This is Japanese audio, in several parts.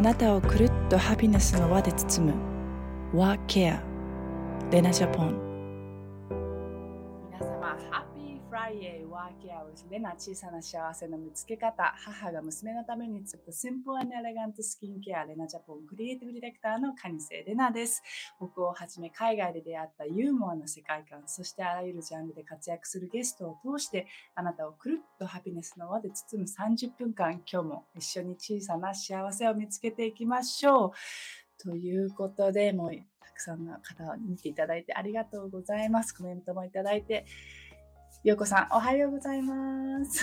あなたをくるっとハピネスの輪で包む。Wa Care レナジャポン。ッピーフライワーケアウスレナ小さな幸せの見つけ方母が娘のために作ったシンプルエレガントスキンケアレナジャポンクリエイティブディレクターのカニセレナです僕をはじめ海外で出会ったユーモアな世界観そしてあらゆるジャンルで活躍するゲストを通してあなたをくるっとハピネスの輪で包む30分間今日も一緒に小さな幸せを見つけていきましょうということで、もうたくさんの方を見ていただいてありがとうございます。コメントもいただいて。よこさん、おはようございます。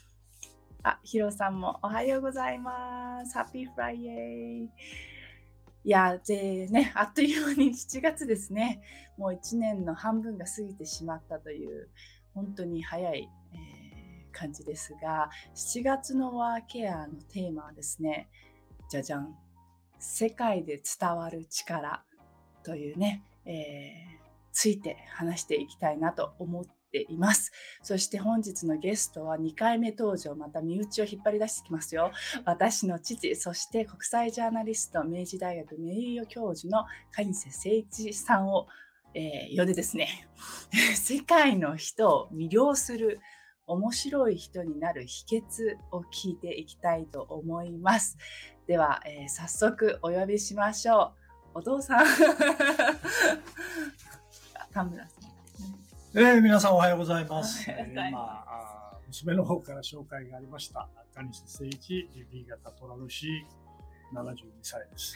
あ、ヒロさんもおはようございます。 Happy Friday。いや、でね、あっという間に7月ですね。もう1年の半分が過ぎてしまったという、本当に早い、えー、感じですが、7月の WAcare のテーマはですね、じゃじゃん。世界で伝わる力というね、えー、ついて話していきたいなと思っています。そして本日のゲストは2回目登場、また身内を引っ張り出してきますよ。私の父、そして国際ジャーナリスト、明治大学名誉教授の蟹瀬誠一さんを、えー、呼んでですね、世界の人を魅了する面白い人になる秘訣を聞いていきたいと思います。では、えー、早速お呼びしましょう。お父さん。田村さん。えー、皆さんおはようございます。えー、今娘の方から紹介がありました。中西誠一、B 型トラルシー、72歳です。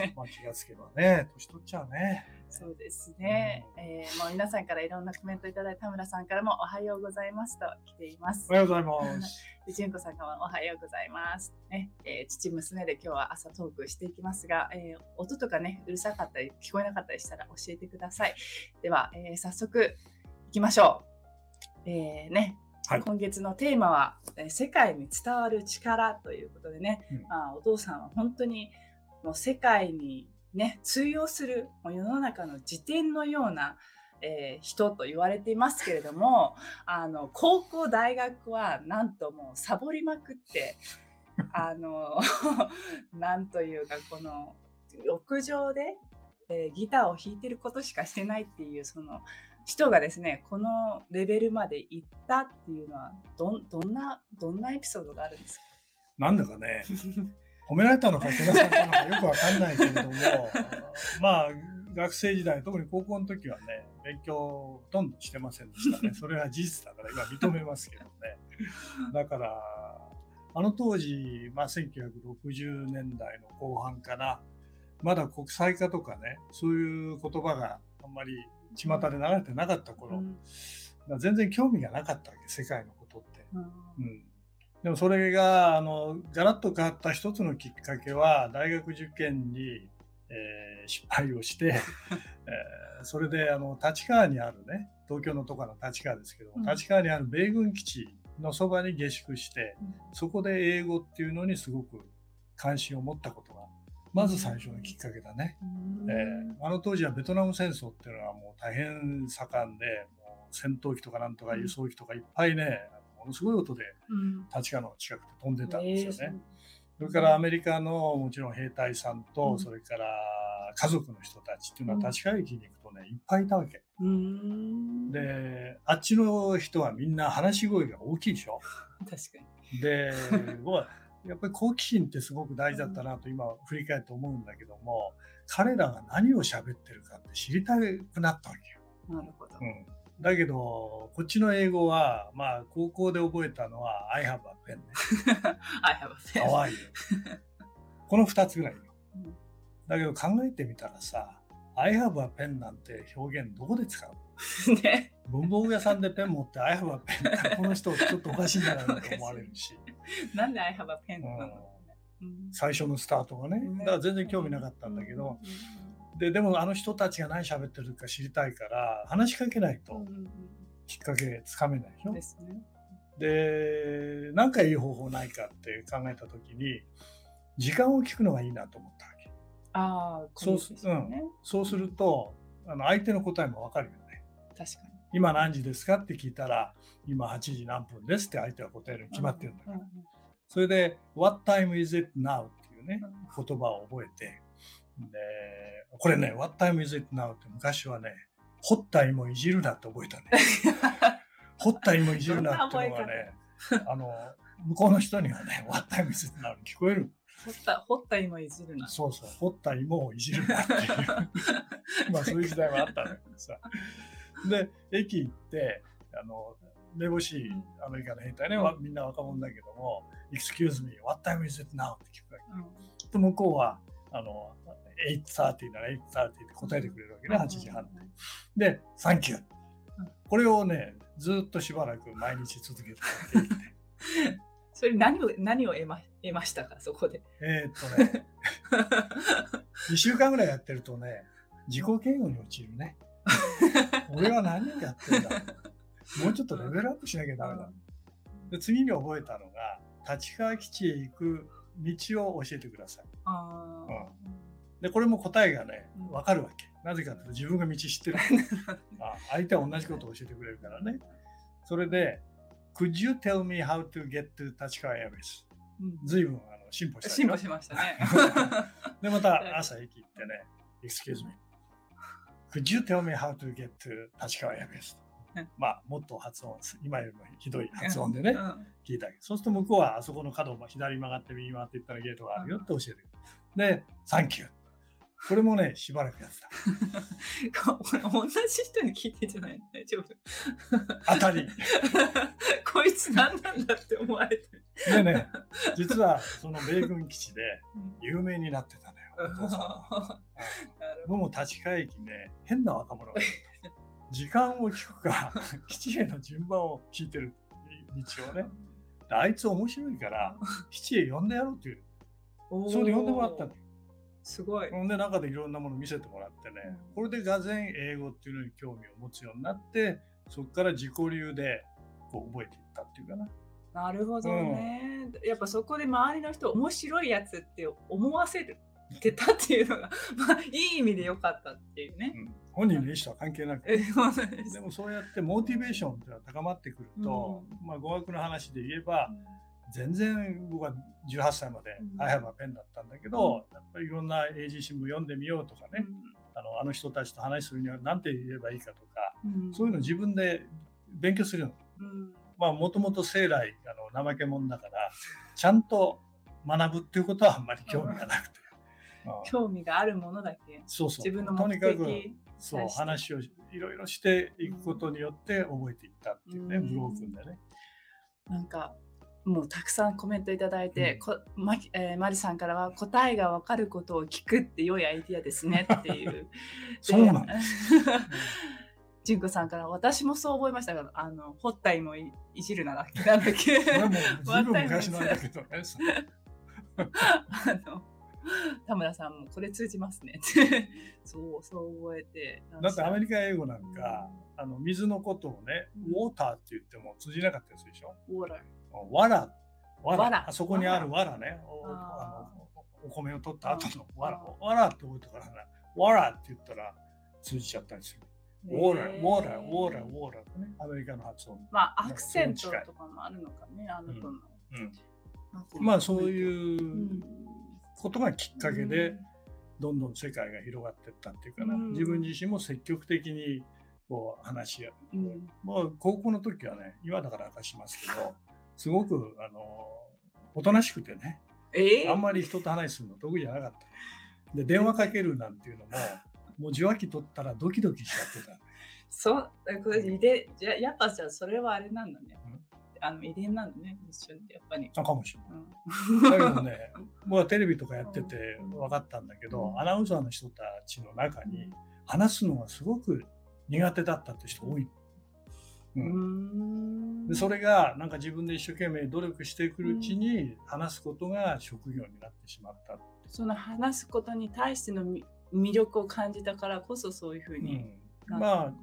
まあ気がつけばね、年取っちゃうね。そうですね。うん、えー、もう皆さんからいろんなコメントいただいた田村さんからもおはようございますと来ています。おはようございます。で、純子さんからもおはようございます。ね、えー、父娘で今日は朝トークしていきますが、えー、音とかね、うるさかったり聞こえなかったりしたら教えてください。では、えー、早速行きましょう。えー、ね、はい、今月のテーマは、え世界に伝わる力ということでね、うん、まあ、お父さんは本当にもう世界に、ね、通用するもう世の中の辞典のような、えー、人と言われていますけれども あの高校大学はなんともうサボりまくって あの なんというかこの屋上で、えー、ギターを弾いてることしかしてないっていうその人がですね、このレベルまで行ったっていうのはど、どんな、どんなエピソードがあるんですか？なんだかね、褒められたのか、けなされたのかよくわかんないけれども、まあ、学生時代、特に高校の時はね、勉強ほとんどしてませんでしたね。それは事実だから今認めますけどね。だから、あの当時、まあ、1960年代の後半かな、まだ国際化とかね、そういう言葉があんまり巷で流れてなかった頃、うん、全然興味がなかったわけ世界のことって。うん、うん、でもそれがあのガラッと変わった一つのきっかけは大学受験に、えー、失敗をして、えー、それであの立川にあるね東京のところの立川ですけど、うん、立川にある米軍基地のそばに下宿して、そこで英語っていうのにすごく関心を持ったことがまず最初のきっかけだね。えー、あの当時はベトナム戦争っていうのはもう大変盛んで、もう戦闘機とかなんとか輸送機とかいっぱいね、ものすごい音で立川の近くで飛んでたんですよね。それからアメリカのもちろん兵隊さんと、それから家族の人たちっていうのは立川駅に行くとね、いっぱいいたわけ。で、あっちの人はみんな話し声が大きいでしょ。確かに。で、僕はやっぱり好奇心ってすごく大事だったなと今振り返って思うんだけども、彼らが何を喋ってるかって知りたくなったわけよ。なるほど。うん。だけど、こっちの英語は、まあ、高校で覚えたのは、I have a pen ね。I have a pen. かわいい。この二つぐらいよ。だけど考えてみたらさ、I have a pen なんて表現どこで使う ね。文房具屋さんでペン持って I have a pen この人ちょっとおかしいんじゃな いかと思われるし。なんで I have a pen なの、うん、最初のスタートがね。だから全然興味なかったんだけど、で、でもあの人たちが何喋ってるか知りたいから、話しかけないときっかけつかめないでしょ。ですね。で、何かいい方法ないかって考えたときに、時間を聞くのがいいなと思ったわけ。ああ、そうす、ね、うん。そうすると、あの相手の答えもわかるよね。確かに。今何時ですかって聞いたら、今8時何分ですって相手は答えるに決まってるんだから。それで、What time is it now? っていうね、言葉を覚えて、で、これね、What time is it now? って昔はね、掘った芋いじるなって覚えたね。掘った芋いじるなっていうのがね、あの、向こうの人にはね、What time is it now? 聞こえる。掘った、掘った芋いじるな。そうそう、掘った芋をいじるなっていう。まあそういう時代はあったんだけどさ。で、駅行って、あの、めぼしいアメリカの兵隊ね、うん、みんな若者だけども、Excuse me, what time is it now? って聞くわけ。うん、と向こうは、あの、8.30なら8.30って答えてくれるわけね、8時半で。で、サンキュー。これをね、ずっとしばらく毎日続けて それ何を何を得ま得ましたか、そこで。えー、っとね、2週間ぐらいやってるとね、自己嫌悪に陥るね。俺は何をやってんだ？もうちょっとレベルアップしなきゃダメだ。で次に覚えたのが、立川基地へ行く道を教えてください。うんで、これも答えがね、わかるわけ。なぜかというと自分が道知ってる。あ相手は同じことを教えてくれるからね。それで、Could you tell me how to get to 立川 Airways? ずいぶんあの進歩した。進歩しましたね。で、また朝駅行ってね、Excuse me. Could you tell me how to get to 立川?まあ、もっと発音、今よりもひどい発音でね、聞いたそうすると向こうはあそこの角を左曲がって右回っていったらゲートがあるよって教えてくる。で、サンキュー。これもね、しばらくやってた。同じ人に聞いてんじゃない大丈夫当たり。こいつ何なんだって思われてる。でね、実はその米軍基地で有名になってたのよ。お父さんは。僕も立川駅ね、変な若者が時間を聞くか、基地への順番を聞いてる道をね。あいつ面白いから、基地へ呼んでやろうっていう。それで呼んでもらった。すごい。ほんで中でいろんなもの見せてもらってね、これでがぜ英語っていうのに興味を持つようになってそこから自己流でこう覚えていったっていうかな。なるほどね、うん、やっぱそこで周りの人面白いやつって思わせるってたっていうのがまあいい意味で良かったっていうね。うん、本人の意思とは関係なく。でもそうやってモチベーションっていうのは高まってくると、うん、まあ語学の話で言えば、全然僕は18歳まで「I have a pen」だったんだけど、やっぱりいろんな英字新聞読んでみようとかね、あのあの人たちと話するには何て言えばいいかとか、そういうの自分で勉強するの。まあもともと生来あの怠け者だからちゃんと学ぶっていうことはあんまり興味がなくて。興味があるものだけそうそう自分のとにかくそう話をいろいろしていくことによって覚えていったっていうね、ブロークンでね。なんかもうたくさんコメントいただいて、うん、こまえー、マリさんからは答えが分かることを聞くって良いアイディアですねっていう。そうなんです。純子さんから私もそう思いましたが、あのホッタイもいじるなだっけなんだっけ。昔なんだけどね。あの田村さんもこれ通じますねって。そうそう覚えてだってアメリカ英語なんか、うん、あの水のことをね、ウォーターって言っても通じなかったりするでしょ？ウォーターわら、わら、あそこにあるわらね、おあのお米を取った後のわら、わらって覚えたからな、わらって言ったら通じちゃったりする。ウォーラー、ウォーラー、ウォーラー、ウォーラーね、アメリカの発音。まあ、アクセントとかもあるのかね、あの子の。まあ、そういうことがきっかけで、どんどん世界が広がっていったっていうかな、自分自身も積極的にこう話し合う。まあ、高校の時はね、今だから明かしますけど、すごくあのおとなしくてね、え？ー、あんまり人と話するの得意じゃなかった。で電話かけるなんていうのも、もう受話器取ったらドキドキしちゃってた。そうこれ遺伝じゃやっぱじゃそれはあれなんだね。あの遺伝なんだね、一緒にやっぱり。あかもしれない。うん、だけどね、僕はテレビとかやってて分かったんだけど、うん、アナウンサーの人たちの中に話すのがすごく苦手だったって人多い。うん、でそれがなんか自分で一生懸命努力してくるうちに話すことが職業になってしまった。その話すことに対しての魅力を感じたからこそそういうふうに、うん、まあ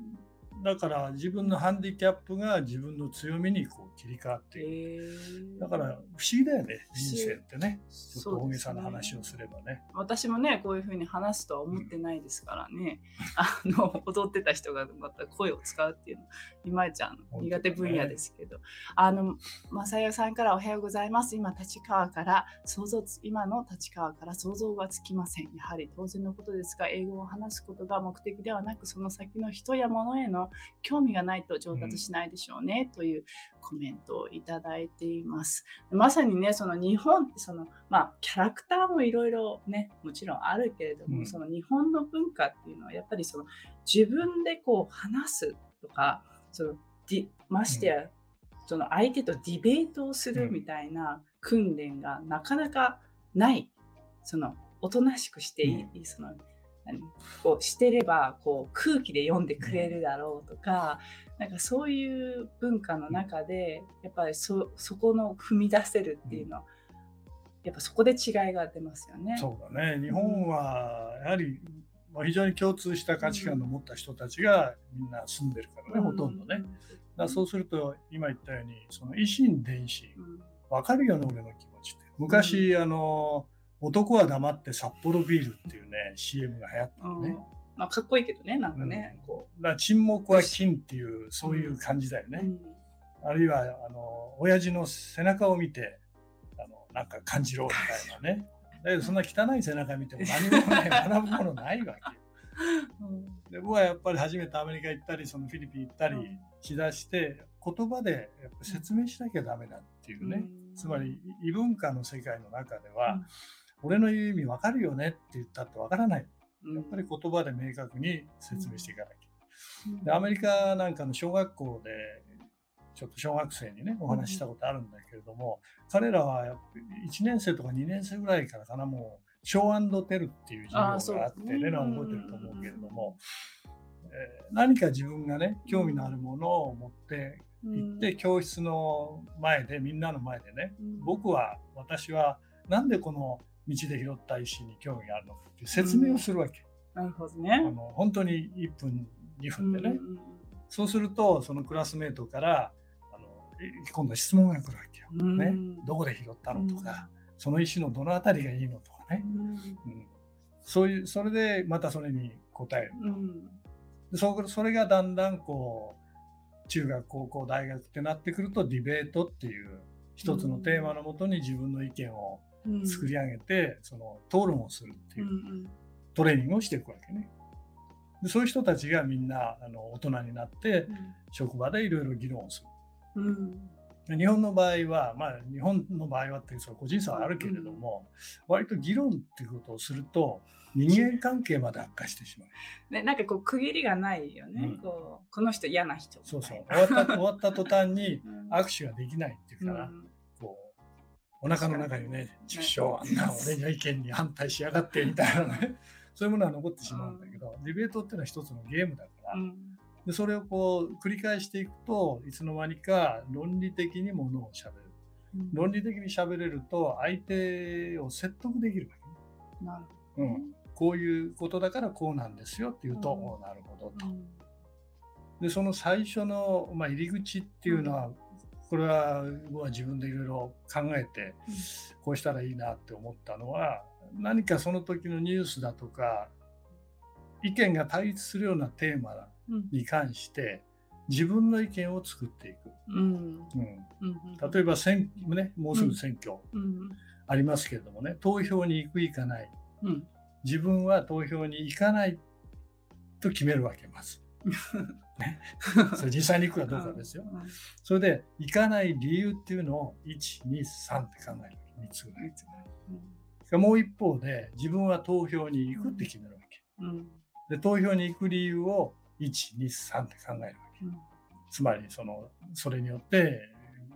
だから自分のハンディキャップが自分の強みにこう切り替わっていく。だから不思議だよね、人生ってね。ちょっと大げさな話をすればね。私もねこういうふうに話すとは思ってないですからね、あの踊ってた人がまた声を使うっていうの今井ちゃんの苦手分野ですけど、あの正代さんからおはようございます。今立川から想像つ今の立川から想像がつきません。やはり当然のことですが英語を話すことが目的ではなくその先の人や物への興味がないと上達しないでしょうね、というコメントをいただいています。まさにねその日本ってそのまあキャラクターもいろいろねもちろんあるけれども、うん。その日本の文化っていうのはやっぱりその自分でこう話すとかそのディましてや、その相手とディベートをするみたいな訓練がなかなかないそのおとなしくしていい、その何こうしてればこう空気で読んでくれるだろうとか、なんかそういう文化の中でやっぱりそそこの踏み出せるっていうのは、やっぱそこで違いが出ますよね。そうだね。日本はやはりまあ非常に共通した価値観を持った人たちがみんな住んでるからね、ほとんどね。だそうすると今言ったようにその維新伝心。うん。分かるよね俺の気持ちって。昔、あの男は黙って札幌ビールっていうね CM が流行ったのね、うん。まあ、かっこいいけどね、なんかね。こだから沈黙は金っていうそういう感じだようね、うん。あるいはあの親父の背中を見てあのなんか感じろみたいなね。だけどそんな汚い背中見ても何もない 学ぶものないわけよ。で僕はやっぱり初めてアメリカ行ったりそのフィリピン行ったりしだして言葉でやっぱ説明しなきゃダメだっていうね、つまり異文化の世界の中では、うん俺の言う意味分かるよねって言ったって分からない。うん。やっぱり言葉で明確に説明していかなきゃ、うん。でアメリカなんかの小学校でちょっと小学生にねお話ししたことあるんだけれども、彼らはやっぱり1年生とか2年生ぐらいからかなもうショーテルっていう授業があってレナは覚えてると思うけれども、えー何か自分がね興味のあるものを持って行って、教室の前でみんなの前でね僕は私はなんでこの道で拾った石に興味があるの。かって説明をするわけ、なるほどあね。の本当に1分2分でね、うんうんそうするとそのクラスメートからあのい今度は質問が来るわけよ、うん。ね、どこで拾ったのとか、その石のどの辺りがいいのとかね、うん、そういうそれでまたそれに答える。うん。でそそれがだんだんこう中学高校大学ってなってくるとディベートっていう一つのテーマのもとに自分の意見をうん作り上げて、その討論をするっていううんうん。トレーニングをしていくわけね。でそういう人たちがみんなあの大人になって職場でいろいろ議論をする。うん。で日本の場合は、まあ、日本の場合はっていうその個人差はあるけれども、割と議論っていうことをすると人間関係まで悪化してしまう。ね、なんかこう区切りがないよね、うん。こうこの人嫌な人そうそう。終わった終わった途端に うん。握手ができないっていうから、うんお腹の中にね「畜生あんな俺の意見に反対しやがって」みたいなね。そういうものは残ってしまうんだけど、ディベートっていうのは一つのゲームだから、うん。でそれをこう繰り返していくといつの間にか論理的にものをしゃべる論理的にしゃべれると相手を説得できるわけね、なるうん、こういうことだからこうなんですよって言うと、うん。なるほどと。ほど、でその最初の、まあ、入り口っていうのは、これは僕は自分でいろいろ考えて、うん。こうしたらいいなって思ったのは何かその時のニュースだとか意見が対立するようなテーマうん。に関して自分の意見を作っていく、うん。うん、うん例えば選、ね、もうすぐ選挙うん。ありますけれどもね投票に行く行かない。うん。自分は投票に行かないと決めるわけます。ね、それ実際に行くかどうかですよ。うんそれで行かない理由っていうのを1、2、3って考えるわけ。3つぐらい。もう一方で自分は投票に行くって決めるわけ。うんで、投票に行く理由を1、2、3って考えるわけ。うんつまり、その、それによって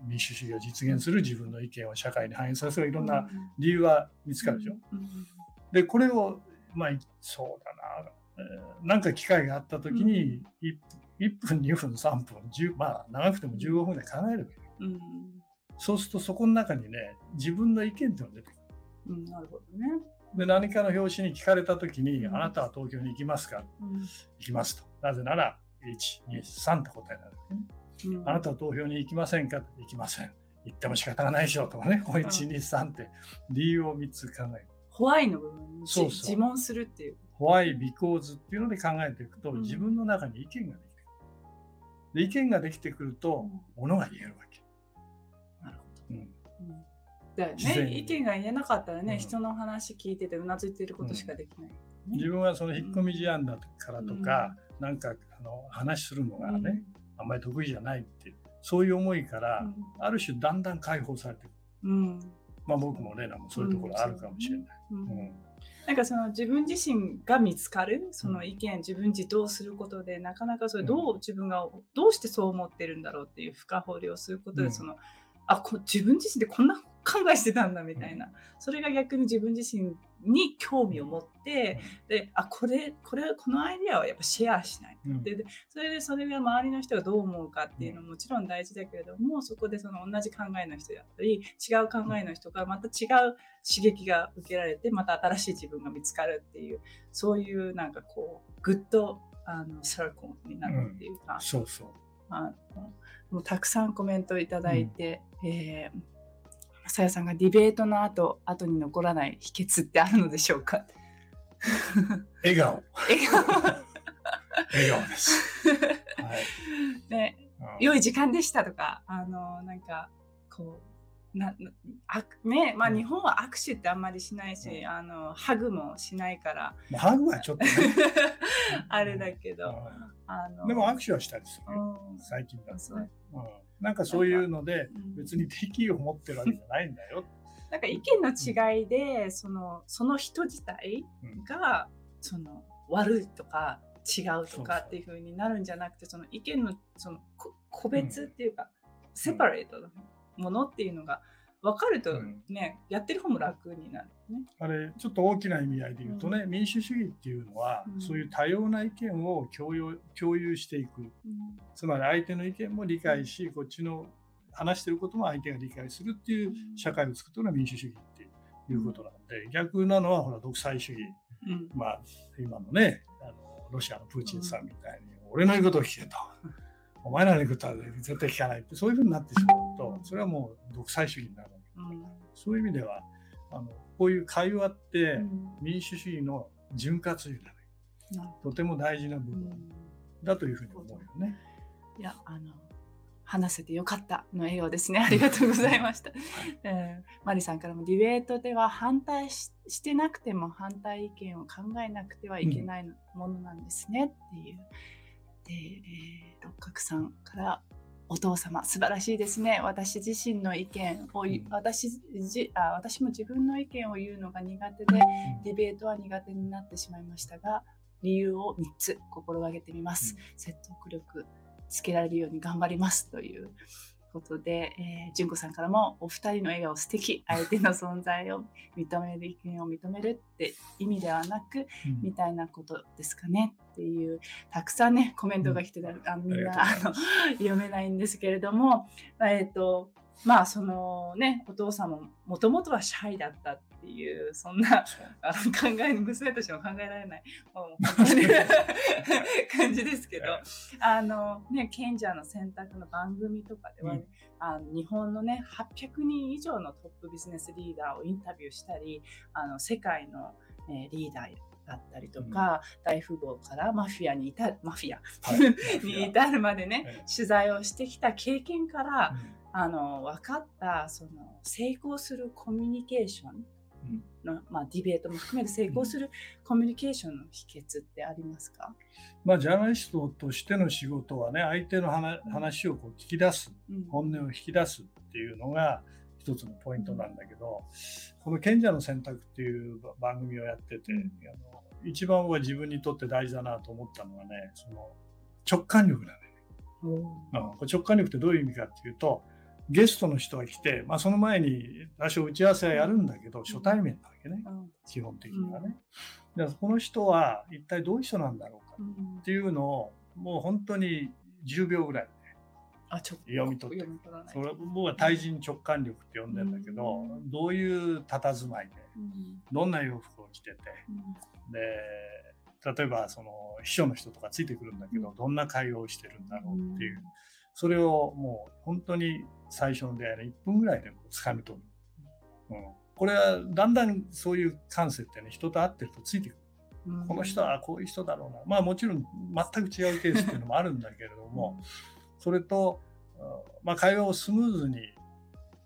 民主主義を実現する自分の意見を社会に反映させるいろんな理由が見つかるでしょ。うんで、これを、まあ、そうだな、えーなんか機会があった時に1、1分、2分、3分、10まあ、長くても15分で考えるわけ。うんそうするとそこの中にね、自分の意見っていうのが出てくる。うんなるほどね。で、何かの表紙に聞かれた時に、うんあなたは東京に行きますか？うん行きますと。なぜなら、123って答えになるね。うんあなたは投票に行きませんか？行きません。行っても仕方がないでしょうとかね、こう1、2、3って理由を3つ考える。ホワイの部分にじそうそう自問するっていう。Why, because っていうので考えていくと、うん自分の中に意見ができてくる。で意見ができてくると、ものが言えるわけ。なるほど。うん。うん。だよね、意見が言えなかったらね、うん。人の話聞いててうなずいてることしかできない。自分はその引っ込み思案だからとか、なんかあの話するのがね、あんまり得意じゃないっていうそういう思いから、ある種だんだん解放されてくる。うんうん。まあ僕もレナもそういうところあるかもしれない。うん。うんなんかその自分自身が見つかるその意見、自分自答することでなかなかそれどう自分がどうしてそう思ってるんだろうっていう深掘りをすることで、うん。そのあこ自分自身でこんな考えしてたんだみたいな、それが逆に自分自身に興味を持って、であこれこれこのアイデアはやっぱシェアしない。うん。ででそれでそれが周りの人がどう思うかっていうのももちろん大事だけれどもそこでその同じ考えの人だったり違う考えの人がまた違う刺激が受けられてまた新しい自分が見つかるっていうそういうなんかこう good あの circle になるっていうか、そうそう。あのもうたくさんコメントいただいて、えーさやさんがディベートの後後に残らない秘訣ってあるのでしょうか？笑顔。笑顔笑顔です。はい。ねうん良い時間でしたとか、あの、なんか、こう、ななあね、まあうん日本は握手ってあんまりしないし、うんあの、ハグもしないから、まあハグはちょっとね。あれだけど、うあの、んでも握手はしたりするよ。うん最近だとね。うんなんかそういうのでうん。別に敵意を持ってるわけじゃないんだよ。なんか意見の違いで、その、その人自体うん。が、その、悪いとか、違うとかっていう風になるんじゃなくて、その意見の、その、こ個別っていうか、セパレートなものっていうのが分かるとうん。ね、やってる方も楽になるね。あれちょっと大きな意味合いで言うとね、民主主義っていうのは、うん。そういう多様な意見を共有共有していく。うん。つまり相手の意見も理解しこっちの話してることも相手が理解するっていう社会を作ってるのが民主主義っていうことなんで逆なのはほら独裁主義。うん。まあ今のねあのロシアのプーチンさんみたいに、俺の言うことを聞けと。お前らの言うことは絶対聞かない。ってそういうふうになってしまうとそれはもう独裁主義になるわけうん。そういう意味ではあのこういう会話ってうん。民主主義の潤滑油だね。なるとても大事な部分。うん。だというふうに思うよね。いや、あの、話せてよかったの笑顔ですね。ありがとうございました。えーマリさんからもディベートでは反対ししてなくても反対意見を考えなくてはいけないものなんですねっていう。で、えー六角さんからお父様素晴らしいですね。私自身の意見を言う、うん私じあ私も自分の意見を言うのが苦手で、ディベートは苦手になってしまいましたが、理由を3つ心がけてみます。説得力つけられるように頑張りますということで、えー、純子さんからもお二人の笑顔素敵。相手の存在を認める意見を認めるって意味ではなくうん。みたいなことですかねっていうたくさんねコメントが来てた、あみんなあの 読めないんですけれどもえっ、とまあそのねお父さんももともとはシャイだったっていうそんなあの考え娘としても考えられない。もう本当に感じですけど。あのね賢者の選択の番組とかでは、うん。あの日本のね800人以上のトップビジネスリーダーをインタビューしたりあの世界の、えーリーダーだったりとか、大富豪からマフィアに至るマフィア。はい。に至るまでね、はい取材をしてきた経験から、うんあの分かったその成功するコミュニケーションの、まあ、ディベートも含めて成功するコミュニケーションの秘訣ってありますか、まあジャーナリストとしての仕事はね相手の話話をこう聞き出すうん。本音を引き出すっていうのが一つのポイントなんだけどこの「賢者の選択」っていう番組をやってて、うん。あの一番僕は自分にとって大事だなと思ったのはねその直感力だね。うん、直感力ってどういう意味かっていうとゲストの人が来て、まあ、その前に多少打ち合わせはやるんだけど初対面なわけね。うん。基本的にはね。だからこの人は一体どういう人なんだろうかうん。っていうのをもう本当に10秒ぐらいあちょ読み取って。それ僕は対人直感力って呼んでんだけど、うん。どういう佇まいでうん。どんな洋服を着ててうん。で例えばその秘書の人とかついてくるんだけど、どんな会話をしてるんだろうっていう、それをもう本当に最初の出会いの1分ぐらいでつかみ取る、うん、これはだんだんそういう感性ってね人と会ってるとついてくる。この人はこういう人だろうな。まあもちろん全く違うケースっていうのもあるんだけれどもそれと、まあ、会話をスムーズに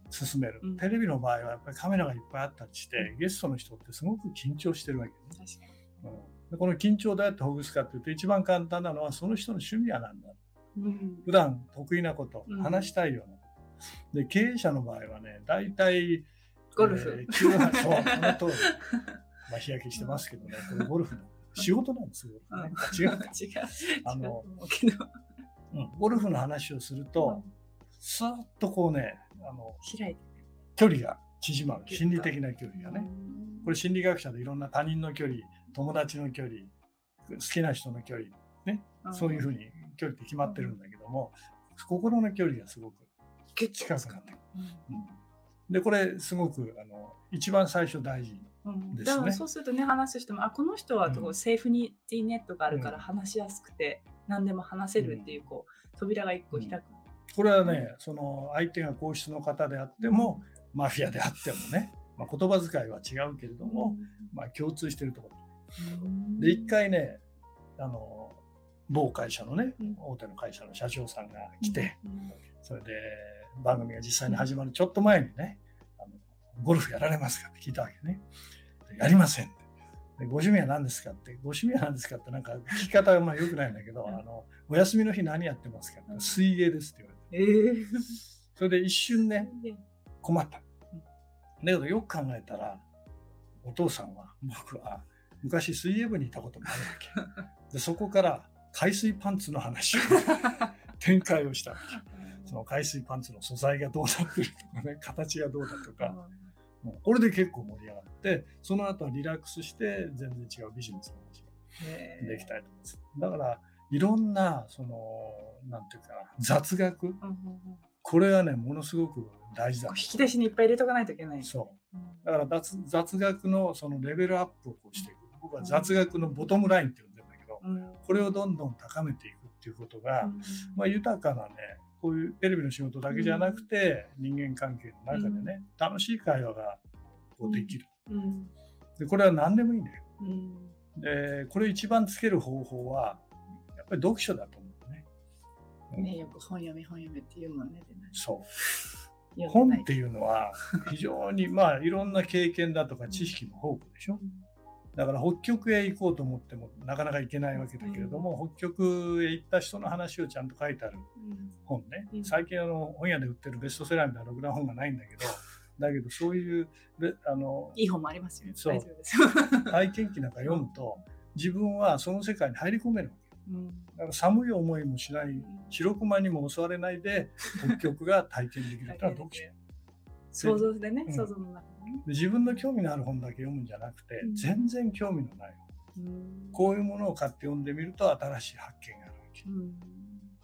進める、うん、テレビの場合はやっぱりカメラがいっぱいあったりして、ゲストの人ってすごく緊張してるわけです、ね、うん、でこの緊張をどうやってほぐすかというと一番簡単なのはその人の趣味は何だろう、うん、普段得意なこと、話したいようなこと、で経営者の場合はね大体ゴルフ、えー、そうその通り。まあ日焼けしてますけどね。これゴルフの仕事なんですよ、ね、違う 違う。あのうん、ゴルフの話をすると、スーッとこうねあの距離が縮まる。心理的な距離がね。これ心理学者でいろんな他人の距離友達の距離好きな人の距離ねそういうふうに距離って決まってるんだけども心の距離がすごく近くなってくる。うん。でこれすごくあの一番最初大事うん、だからそうするとね話す人もあこの人はこう、セーフニティネットがあるから話しやすくて、何でも話せるっていうこう扉が一個開く、これはねその相手が皇室の方であっても、マフィアであってもね、まあ、言葉遣いは違うけれども、まあ、共通してるところ。で一回ねあの某会社のね、大手の会社の社長さんが来て、それで番組が実際に始まるちょっと前にねあのゴルフやられますかって聞いたわけね。やりませんでご趣味は何ですかってご趣味は何ですかってなんか聞き方はまあよくないんだけど、あのお休みの日何やってますかって水泳ですって言われて、えー、それで一瞬ね困った。だけどよく考えたらお父さんは僕は昔水泳部にいたこともあるわけ。でそこから海水パンツの話を 展開をした。その海水パンツの素材がどうなってるとかね形がどうだとか、もうこれで結構盛り上がってその後はリラックスして全然違うビジネスの話ができたりとかだからいろんなそのなんていうかな雑学、これはねものすごく大事だ引き出しにいっぱい入れとかないといけない。そう。だから雑雑学のそのレベルアップをこうしていく。僕は雑学のボトムラインって呼んでる。んだけど、うん、これをどんどん高めていくっていうことが、うん、まあ、豊かなねこういうテレビの仕事だけじゃなくて、人間関係の中でね、楽しい会話がこうできる、でこれは何でもいいんだよ、でこれ一番つける方法はやっぱり読書だと思うね、ねよく本読み本読みっていうもんねそう。本っていうのは非常にまあいろんな経験だとか知識の宝庫でしょ、だから北極へ行こうと思ってもなかなか行けないわけだけれども、うん、北極へ行った人の話をちゃんと書いてある本ね、うん、最近あの本屋で売ってるベストセラーみたいなろくな本がないんだけど だけどそういうあのいい本もありますよね。そう。体験記なんか読むと自分はその世界に入り込めるわけ、うん、だから寒い思いもしない白熊にも襲われないで北極が体験できる。というのは読書想像でね、想像の中自分の興味のある本だけ読むんじゃなくて、全然興味のないこういうものを買って読んでみると新しい発見があるわけ、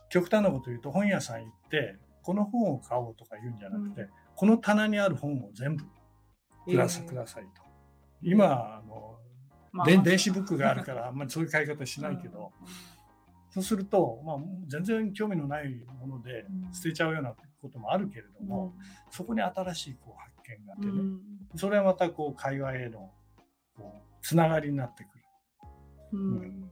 極端なこと言うと本屋さん行ってこの本を買おうとか言うんじゃなくて、この棚にある本を全部くださ,、くださいと。今あの、まあ、電子ブックがあるからあんまりそういう買い方しないけど、そうすると、まあ、全然興味のないもので捨てちゃうようなこともあるけれども、そこに新しいこう発見があってね、うん、それはまたこう会話へのこうつながりになってくる。うん、うん、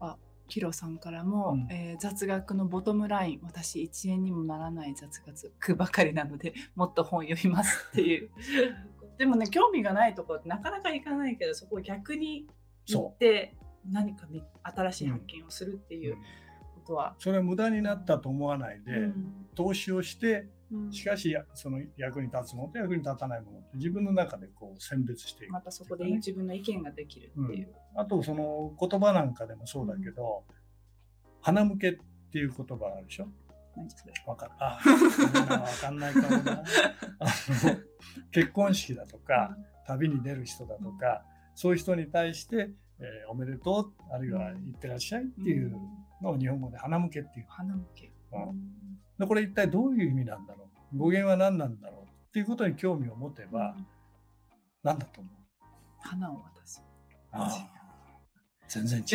あキロさんからも、うん、えー、雑学のボトムライン私1円にもならない雑学ばかりなので もっと本読みますっていう。でもね興味がないところってなかなか行かないけどそこを逆に行って何か新しい発見をするっていうことは、それは無駄になったと思わないで、投資をしてしかしその役に立つものと役に立たないものって自分の中でこう選別していく、ね、またそこで自分の意見ができるっていう、うん、あとその言葉なんかでもそうだけど、うん、花向けっていう言葉あるでしょ？わかる。あわかんないかもな。結婚式だとか旅に出る人だとか、そういう人に対して、えー、おめでとうあるいは行ってらっしゃいっていうのを日本語で花向けっていう。花向け、うん。でこれ一体どういう意味なんだろう？語源は何なんだろう？っていうことに興味を持てば、何だと思う？花を渡す。ああ。全然違う。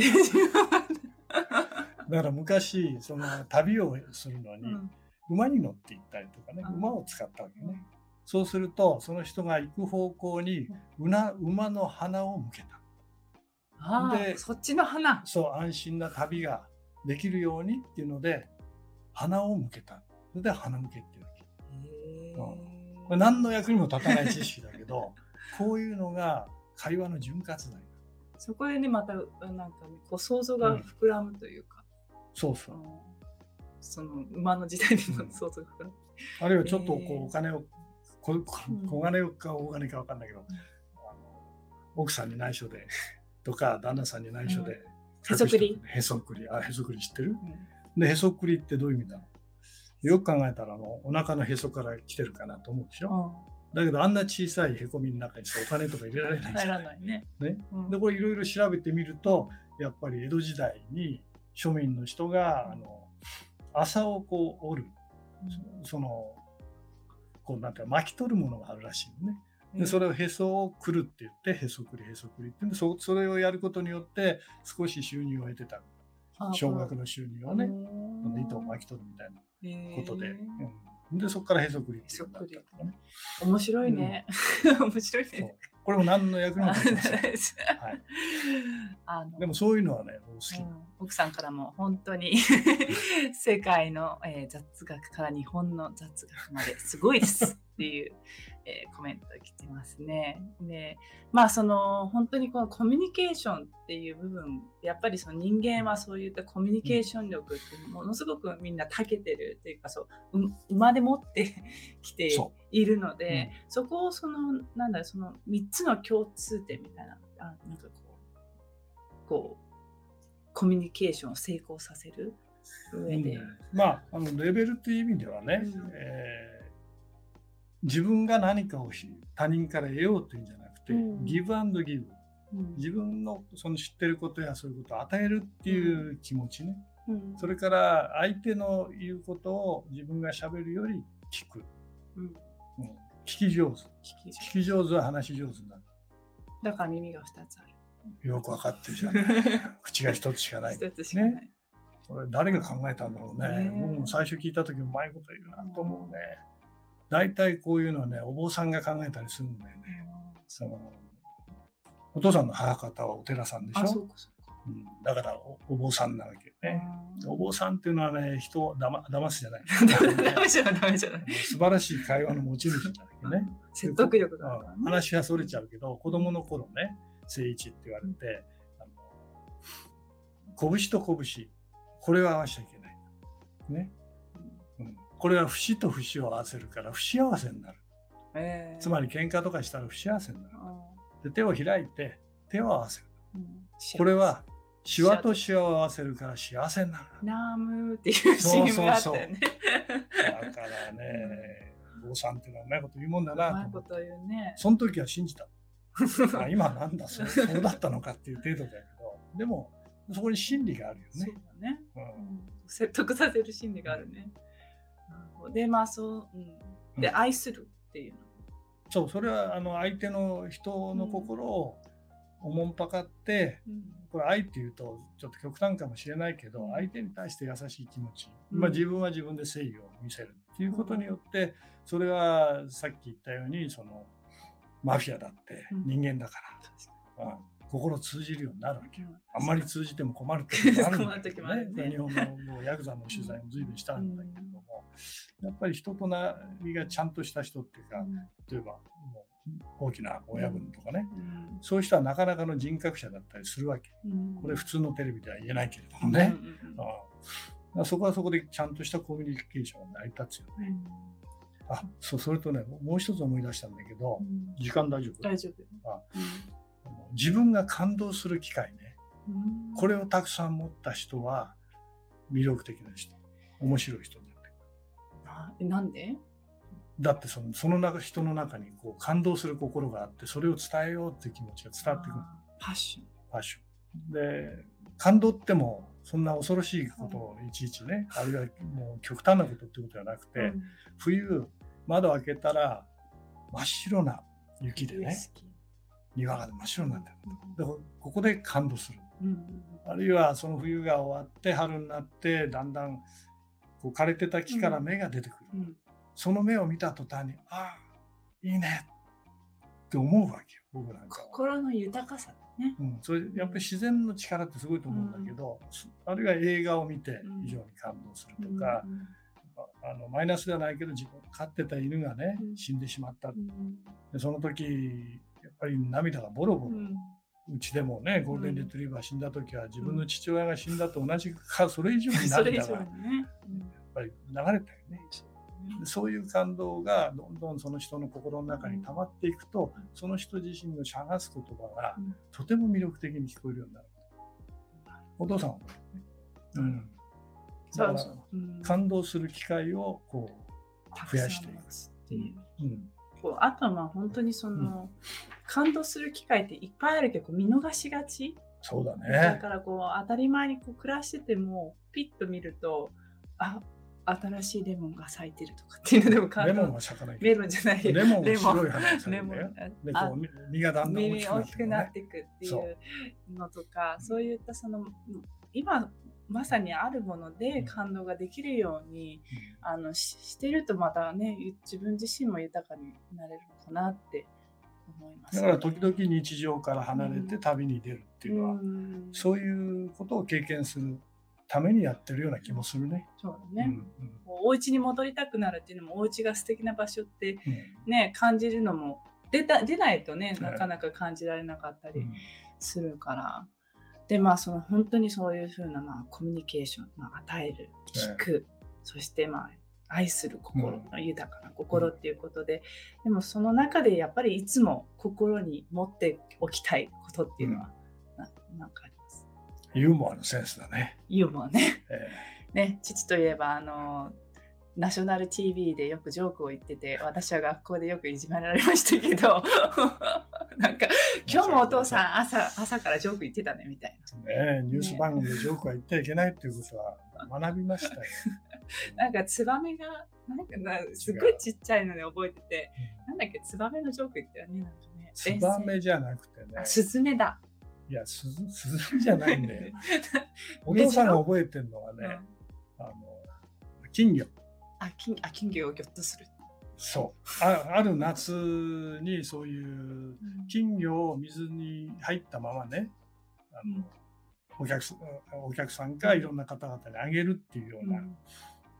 だから昔その旅をするのに、うん。馬に乗って行ったりとかねうん。馬を使ったわけね。そうするとその人が行く方向に馬馬の鼻を向けた。ああでそっちの花。そう安心な旅ができるようにっていうので鼻を向けた。それで鼻向けっていうわけ。へこれ何の役にも立たない知識だけどこういうのが会話の潤滑剤。そこでねまたなんかねこう想像が膨らむというか、そうそう。うんその馬の時代での想像が膨らむ。あるいはちょっとこうお金を、こ小金か大金か分かんないけど、あの奥さんに内緒でとか旦那さんに内緒で、へそくり。へそくり。あへそくり知ってる？うん。でへそくりってどういう意味だ？ろうよく考えたらあのお腹のへそから来てるかなと思うでしょ、だけどあんな小さいへこみの中にさお金とか入れられないじ入らないね。ね？うん。でこれいろいろ調べてみるとやっぱり江戸時代に庶民の人があの麻をこう折る。そのこうなんていうか巻き取るものがあるらしいのね。でそれをへそをくるって言ってへそくりへそくりって言ってそそれをやることによって少し収入を得てた。少額の収入をね糸を巻き取るみたいなきことで、うん、でそこからへそくりっていうね。面白いね。面白いね。これも何の役にも立ちません、はい、あの。でもそういうのはね好き、うん。奥さんからも本当に 世界の、えー雑学から日本の雑学まですごいですっていう、えーコメントが来てますね。でまあその本当にこのコミュニケーションっていう部分やっぱりその人間はそういったコミュニケーション力ってものすごくみんな長けてるというかそうう生まれ持ってきてそいるので、そこをそのなんだその3つの共通点みたいなあなんかこうこうコミュニケーションを成功させる上で、うん。まああのレベルという意味ではね、うん。えー自分が何かをし他人から得ようというんじゃなくて、うん。ギブアンドギブうん。自分のその知ってることやそういうことを与えるっていう気持ちね、うん。それから相手の言うことを自分がしゃべるより聞く、うん。うん。聞き上手。聞き上手。は話し上手になる。だから耳が2つある。よくわかってるじゃない 口が一つしかない。一つしかない。これ誰が考えたんだろうね。ね最初聞いた時うまいこと言うなと思うね。大体こういうのはね、お坊さんが考えたりするんだよね。そのお父さんの母方はお寺さんでしょ？うんだからおお坊さんなわけよね。うんお坊さんっていうのはね、人をだま騙すじゃない。ダメじゃない、ダメじゃない。素晴らしい会話の持ち主なわけね。説得力がね。話はそれちゃうけど、子供の頃ね、聖一って言われて、あの拳と拳、これを合わせちゃいけない。ね。うん、これは節と節を合わせるから不幸せになる。えーつまり喧嘩とかしたら不幸せになる。うで手を開いて手を合わせる。んうんこれはシワとシワを合わせるから幸せになる。ナムーっていうがあったよね。だからね、坊さんっていうのはうまいこと言うもんだうなと思うね。その時は信じた。あ今なんだそう、そうだったのかっていう程度だけど、でもそこに真理があるよそうね。だね。うんうん説得させる心理があるね。なるほどで、まあそう、うん、で、うん。愛するっていうの。そう、それはあの相手の人の心をおもんぱかって、うん。これ愛っていうとちょっと極端かもしれないけど、うん。相手に対して優しい気持ち、うん。まあ、自分は自分で誠意を見せるっていうことによって、それはさっき言ったようにそのマフィアだってうん。人間だからうん。心通じるようになるわけよ。にあんまり通じても困る時もあるんだけどね。日本のもうヤクザの取材も随分したんだけれども、やっぱり人となりがちゃんとした人っていうか、例えばもう大きな親分とかね、うん。そういう人はなかなかの人格者だったりするわけ。うん。これ普通のテレビでは言えないけれどもね。うん。そこはそこでちゃんとしたコミュニケーションが成り立つよね。あそうそれとねもう一つ思い出したんだけどうん。時間大丈夫？大丈夫。あ自分が感動する機会ね。うん。これをたくさん持った人は魅力的な人。面白い人えなんで？だってそのその中人の中にこう感動する心があってそれを伝えようっていう気持ちが伝わってくる。パッション。ファッションで感動ってもそんな恐ろしいことをいちいちね、あるいはもう極端なことってことじゃなくて、うん。冬窓開けたら真っ白な雪でね庭が真っ白になってる。でここで感動する。うん。あるいはその冬が終わって春になってだんだんこう枯れてた木から芽が出てくる。うん。その芽を見た途端に、ああ、いいね。って思うわけよ、僕なんかは。心の豊かさだね。うん、それやっぱり自然の力ってすごいと思うんだけど、あるいは映画を見て非常に感動するとか、うんあのマイナスではないけど自分が飼ってた犬がね、うん。死んでしまった。うんでその時やっぱり涙がボロボロ、うん。うちでもねゴールデンレトリバー死んだ時は自分の父親が死んだと同じかそれ以上に それ以涙がやっ上にね。ぱり流れたよね。でそういう感動がどんどんその人の心の中に溜まっていくと、その人自身の話す言葉がうん。とても魅力的に聞こえるようになる。お父さんは、ね、うん。だから感動する機会をこ増やしていくう。こうあとはまあ本当にその、感動する機会っていっぱいあるけど見逃しがち。そうだだね。からこう当たり前にこう暮らしててもピッと見るとあ新しいレモンが咲いてるとかっていうのでもレモンは咲かないけメど。ロンじゃないレモンはレモン。白い花。で、あこう実がだんだん大耳きくなっていくっていそうのとかそう。いったその今まさにあるもので感動ができるように、あのししてるとまたねゆ自分自身も豊かになれるのかなって思います、だから時々日常から離れて旅に出るっていうのは、うん。そういうことを経験するためにやってるような気もするね。そうだね、うんこうお家に戻りたくなるっていうのもお家が素敵な場所ってうん。ね感じるのも出た出ないとねはいなかなか感じられなかったりうん。するから、でまあその本当にそういうふうな、まあ、コミュニケーション、まあ、与える聞く、そしてまあ愛する心、う豊かな心っていうことで、でもその中でやっぱりいつも心に持っておきたいことっていうのは、ななんかあ。ユーモアのセンスだね。ユーモアね。えね、父といえばあのナショナル TV でよくジョークを言ってて私は学校でよくいじめられましたけど なんか今日もお父さん朝朝からジョーク言ってたねみたいえねえニュース番組でジョークは言ってはいけないっていうことは学びましたよ。な なんかツバメがなんかなすごいちっちゃいので覚えててなんだっけツバメのジョーク言ったよねなんかねツバメじゃなくてねあ。スズメだ、いや、スズスズメじゃないんだよ。お父さんが覚えてるのはうん。ね、あの金魚。あ金あ金魚をギョッとする、そう。あ。ある夏にそういう金魚を水に入ったままね、あのうん。お客さんお客さんがいろんな方々にあげるっていうような、うん。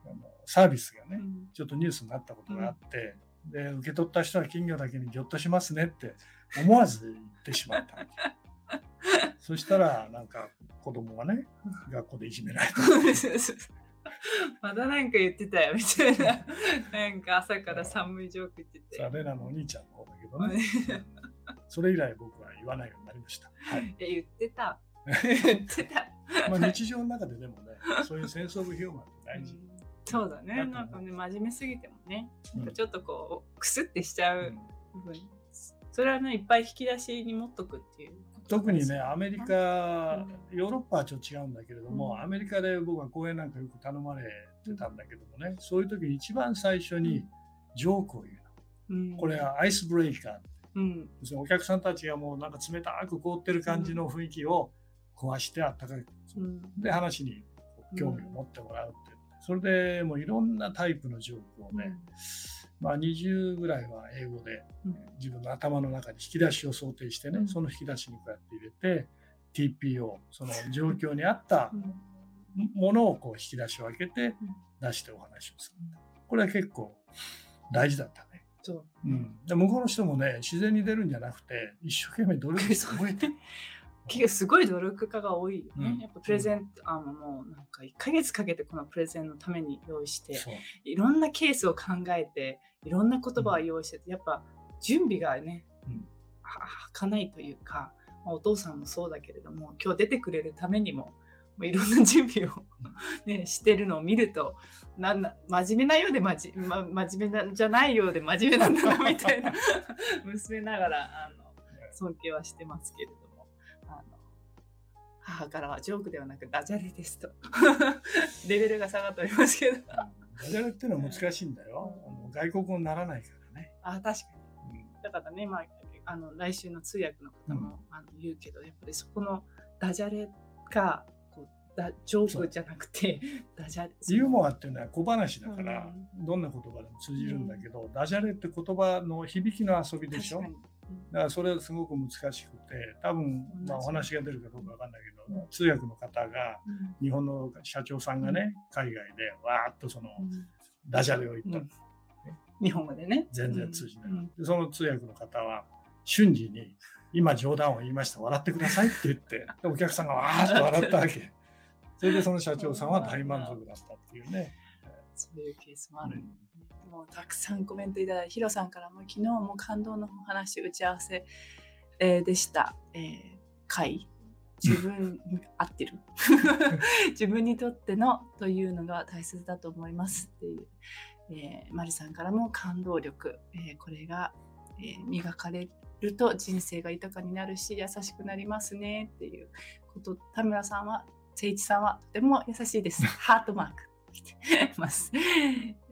あのサービスがね、うん。ちょっとニュースになったことがあって、で受け取った人は金魚だけにぎょっとしますねって思わず言ってしまった そしたらなんか子供がね学校でいじめられた まだなんか言ってたよみたいな。なんか朝から寒いジョーク言ってて。さあレナのお兄ちゃんの方だけどね、うんそれ以来僕は言わないようになりました、はいえ言ってた。言ってた。まあ、日常の中ででもねそういうセンスオブヒューマンって大事、うんそうだね。なんかね、真面目すぎてもね、うんなんかちょっとこう、くすってしちゃううん部分。それはね、いっぱい引き出しに持っとくっていう。特にね、アメリカう、ヨーロッパはちょっと違うんだけれども、うんアメリカで僕は講演なんかよく頼まれてたんだけどもね、そういう時に一番最初にジョークを言ううんの。これ、はアイスブレイカー。うん。要するにお客さんたちがもうなんか冷たく凍ってる感じの雰囲気を壊してあったかく、うん。で話に興味を持ってもらうっていう。それでもういろんなタイプのジョークをね、まあ20ぐらいは英語でうん。自分の頭の中に引き出しを想定してね、うん。その引き出しにこうやって入れて TPO その状況に合ったうん。ものをこう引き出しを開けて出してお話をする。これは結構大事だったね。そう。うん、で向こうの人もね自然に出るんじゃなくて一生懸命努力して覚えてすごい努力家が多いよね。うん。やっぱプレゼント、あのもうなんか1ヶ月かけてこのプレゼンのために用意して、いろんなケースを考えて、いろんな言葉を用意してて、やっぱ準備がね、うん。ははかないというか、まあお父さんもそうだけれども、今日出てくれるためにも、もういろんな準備を、ね、してるのを見ると、なんな真面目なようでまじ、ま、真面目なじゃないようで真面目なんだなみたいな。娘ながらあの尊敬はしてますけれど母からはジョークではなくダジャレですと。レベルが下がっておりますけど。ダジャレっていうのは難しいんだよ。あの外国語にならないからね。あ確かに。うん。だからねまああの来週の通訳の方も、あの言うけどやっぱりそこのダジャレがこうだジョークじゃなくてダジャレ。ユーモアっていうのは小話だから、どんな言葉でも通じるんだけど、ダジャレって言葉の響きの遊びでしょだからそれはすごく難しくて多分、まあ、お話が出るかどうかわかんないけど、うん。通訳の方がうん。日本の社長さんがね、海外でわーっとそのうん。ダジャレを言った、うん。日本語でね。全然通じない、うん。でその通訳の方は瞬時に「今冗談を言いました笑ってください」って言って でお客さんがわーっと笑ったわけ。それでその社長さんは大満足だったっていうね、そういうケースもある、うんもうたくさんコメントいただいてヒロさんからも昨日も感動のお話打ち合わせ、えーでした、えー回自分に合ってる。自分にとってのというのが大切だと思いますっていう、えーマリさんからも感動力、えーこれが、えー磨かれると人生が豊かになるし優しくなりますねっていうこと。田村さんは誠一さんはとても優しいです。ハートマーク来てます。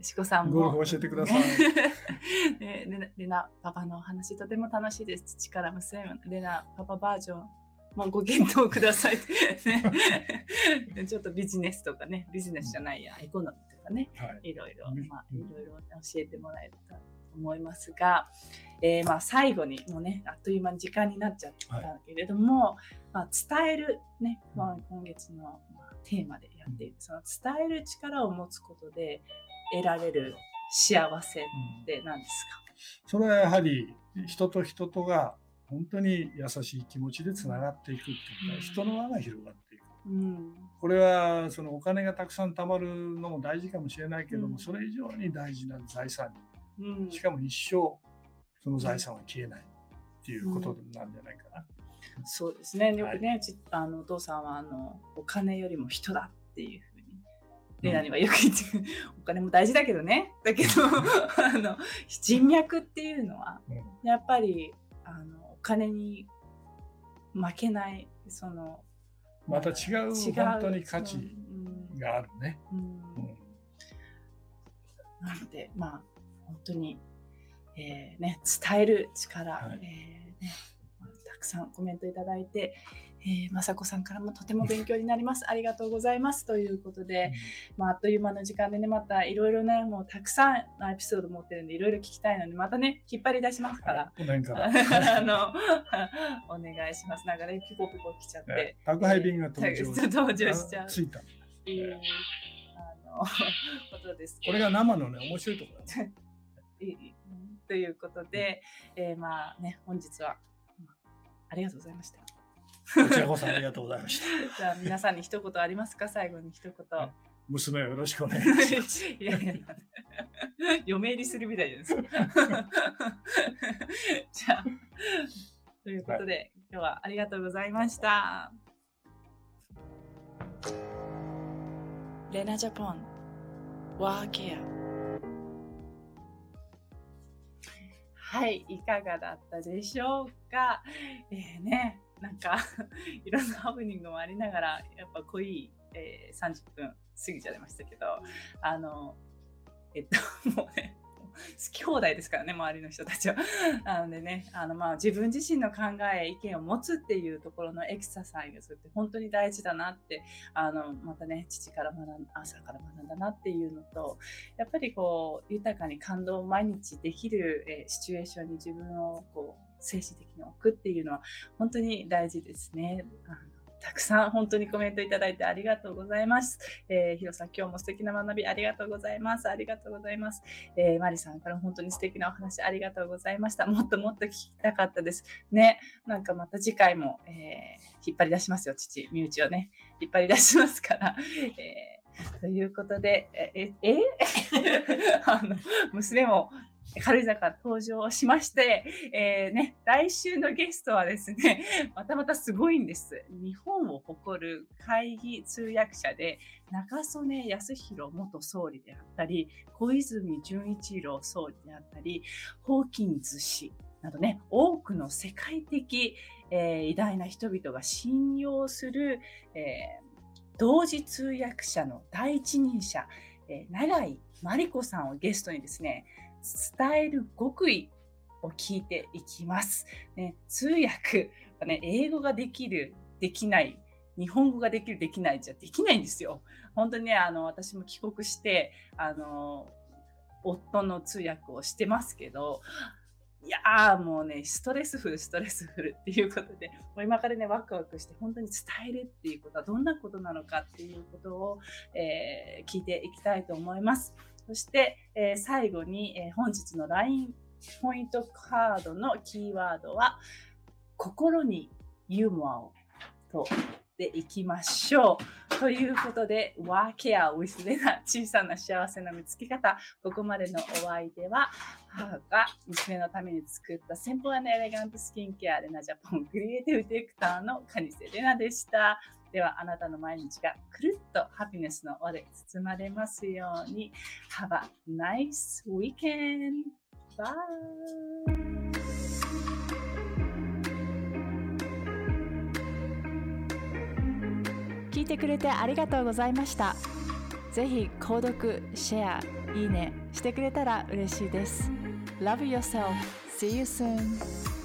しこさんも。ゴルフ教えてください。ねレナレナパパのお話とても楽しいです。父から娘へレナパパバージョン。もご検討ください、ね。でちょっとビジネスとかね、ビジネスじゃないや、エコノミーとかね、はい。いろいろ、うんまあ、いろいろ教えてもらえたと思いますが、えーまあ、最後にもうね、あっという間に時間になっちゃったけれども、まあ、伝える、ね、まあ、今月の、まあ、テーマでやっている、その伝える力を持つことで得られる幸せっうんて何ですか？それはやはり人と人とが本当に優しい気持ちでつながっていくっていううん。か人の輪が広がっていく。うん。これはそのお金がたくさん貯まるのも大事かもしれないけども、うん。それ以上に大事な財産うんしかも一生その財産は消えないっていうことなんじゃないかな。そうですね。よくね、ちあのお父さんはあのお金よりも人だっていうふうに、レナにはよく言ってくる、お金も大事だけどね。だけど、あの人脈っていうのは、うんやっぱりあのお金に負けない、その、また違う違う本当に価値うんがあるね。うんうんなので、まあ、本当に、えーね、伝える力、はいえーねまあたくさんコメントいただいて、えー、雅子さんからもとても勉強になります。ありがとうございます。ということで、まあ、あっという間の時間でね、またいろいろね、もうたくさんのエピソード持ってるんで、いろいろ聞きたいので、またね、引っ張り出しますから。この辺から。あの お願いします。なんかね、ピコピコ来ちゃってね。宅配便が登場えー 登場しちゃうあ。着いた。っていうあのことですこれが生のね面白いところだね。いいということで、えーまあね、本日は、まあありがとうございました。こちらこそありがとうございました。じゃあ皆さんに一言ありますか？最後に一言。娘をよろしくお願いします。いやいや、嫁入りするみたいですか。じゃあ、ということで、今日はありがとうございました。レナジャポン、ワーケア。はい、いかがだったでしょうか？えー、ね、なんか いろんなハプニングもありながら、やっぱ濃い、えー、30分過ぎちゃいましたけど、あの、えっと、もうね、好き放題ですからね、周りの人たちは。なのでね、あのまあ自分自身の考え、意見を持つっていうところのエクササイズって本当に大事だなって、あのまたね、父から学ん朝から学んだなっていうのと、やっぱりこう、豊かに感動を毎日できる、えシチュエーションに自分をこう、精神的に置くっていうのは本当に大事ですね。あのたくさん本当にコメントいただいてありがとうございます。えー、ヒロさん、今日も素敵な学びありがとうございます。ありがとうございます。えーマリさんから本当に素敵なお話ありがとうございました。もっともっと聞きたかったです。ね、なんかまた次回も、えー引っ張り出しますよ、父、身内をね。引っ張り出しますから。えーということで、え、え、え？あの、娘も軽井坂登場しまして、えーね、来週のゲストはですね、またまたすごいんです。日本を誇る会議通訳者で、中曽根康弘元総理であったり、小泉純一郎総理であったり、ホーキンズ氏などね、多くの世界的、えー偉大な人々が信用する、えー同時通訳者の第一人者、えー永井真理子さんをゲストにですね、伝える極意を聞いていきます。ね、通訳はね、英語ができる、できない、日本語ができる、できないじゃできないんですよ。本当にね、あの私も帰国して、あの夫の通訳をしてますけど、いやーもうね、ストレスフル、ストレスフルっていうことで、もう今からね、ワクワクして本当に伝えるっていうことはどんなことなのかっていうことを、えー、聞いていきたいと思います。そして、えー、最後に、えー、本日の LINE ポイントカードのキーワードは、心にユーモアをとでいきましょう。ということで、ワーケアウィスレナ小さな幸せの見つけ方。ここまでのお相手は、母が娘のために作ったセンポアエレガントスキンケアレナジャポンクリエイティブディレクターのカニセレナでした。では、あなたの毎日がくるっとハピネスの輪で包まれますように。Have a nice weekend! Bye! 聞いてくれてありがとうございました。ぜひ購読、シェア、いいねしてくれたら嬉しいです。Love yourself. See you soon.